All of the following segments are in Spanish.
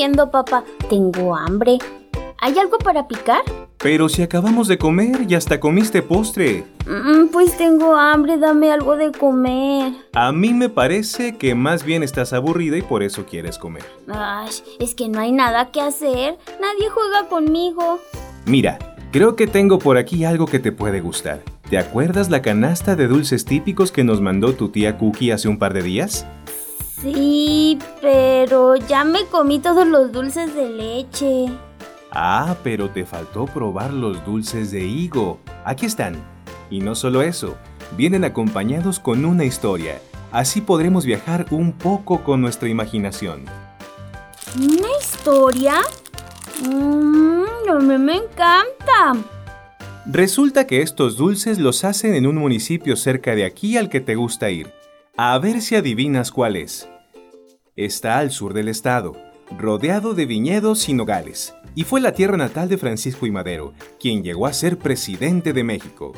haciendo, papá? Tengo hambre. ¿Hay algo para picar? Pero si acabamos de comer y hasta comiste postre. Mm, pues tengo hambre, dame algo de comer. A mí me parece que más bien estás aburrida y por eso quieres comer. Ay, es que no hay nada que hacer. Nadie juega conmigo. Mira, creo que tengo por aquí algo que te puede gustar. ¿Te acuerdas la canasta de dulces típicos que nos mandó tu tía Cookie hace un par de días? Sí, pero ya me comí todos los dulces de leche. Ah, pero te faltó probar los dulces de higo. Aquí están. Y no solo eso, vienen acompañados con una historia. Así podremos viajar un poco con nuestra imaginación. ¿Una historia? Mmm, a mí me encanta. Resulta que estos dulces los hacen en un municipio cerca de aquí al que te gusta ir. A ver si adivinas cuál es. Está al sur del estado, rodeado de viñedos y nogales, y fue la tierra natal de Francisco y Madero, quien llegó a ser presidente de México.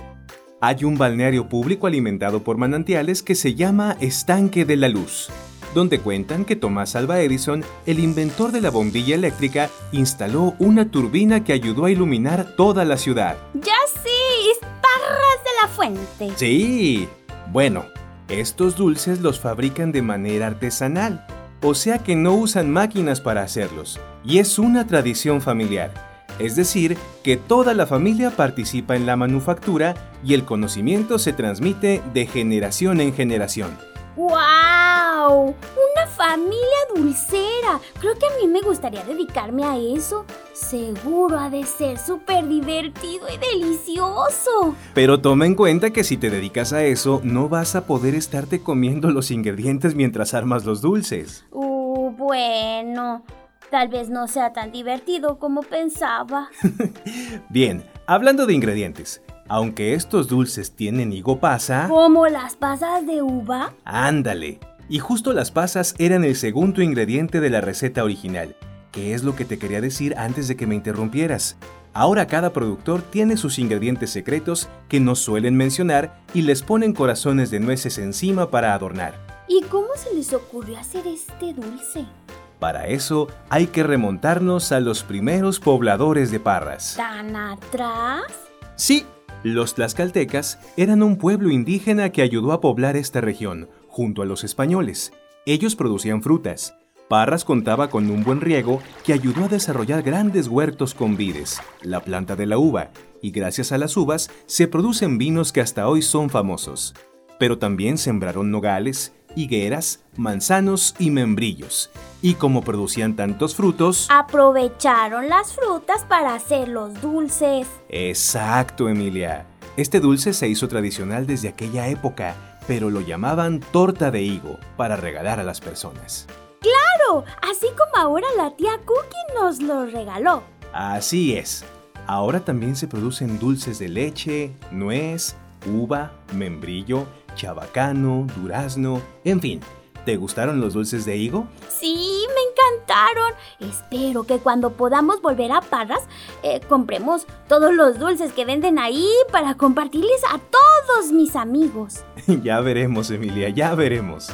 Hay un balneario público alimentado por manantiales que se llama Estanque de la Luz, donde cuentan que Tomás Alva Edison, el inventor de la bombilla eléctrica, instaló una turbina que ayudó a iluminar toda la ciudad. Ya sí, es Parras de la Fuente. Sí. Bueno, estos dulces los fabrican de manera artesanal, o sea que no usan máquinas para hacerlos, y es una tradición familiar. Es decir, que toda la familia participa en la manufactura y el conocimiento se transmite de generación en generación. ¡Wow! Una familia dulcera. Creo que a mí me gustaría dedicarme a eso. Seguro ha de ser súper divertido y delicioso. Pero toma en cuenta que si te dedicas a eso, no vas a poder estarte comiendo los ingredientes mientras armas los dulces. Uh, bueno. Tal vez no sea tan divertido como pensaba. Bien, hablando de ingredientes, aunque estos dulces tienen higo pasa... ¿Como las pasas de uva? Ándale. Y justo las pasas eran el segundo ingrediente de la receta original, que es lo que te quería decir antes de que me interrumpieras. Ahora cada productor tiene sus ingredientes secretos que no suelen mencionar y les ponen corazones de nueces encima para adornar. ¿Y cómo se les ocurrió hacer este dulce? Para eso hay que remontarnos a los primeros pobladores de Parras. ¿Tan atrás? Sí, los tlaxcaltecas eran un pueblo indígena que ayudó a poblar esta región, junto a los españoles. Ellos producían frutas. Parras contaba con un buen riego que ayudó a desarrollar grandes huertos con vides, la planta de la uva, y gracias a las uvas se producen vinos que hasta hoy son famosos. Pero también sembraron nogales, higueras, manzanos y membrillos. Y como producían tantos frutos... Aprovecharon las frutas para hacer los dulces. Exacto, Emilia. Este dulce se hizo tradicional desde aquella época, pero lo llamaban torta de higo para regalar a las personas. Así como ahora la tía Cookie nos lo regaló. Así es. Ahora también se producen dulces de leche, nuez, uva, membrillo, chabacano, durazno, en fin. ¿Te gustaron los dulces de higo? Sí, me encantaron. Espero que cuando podamos volver a Parras, eh, compremos todos los dulces que venden ahí para compartirles a todos mis amigos. ya veremos, Emilia, ya veremos.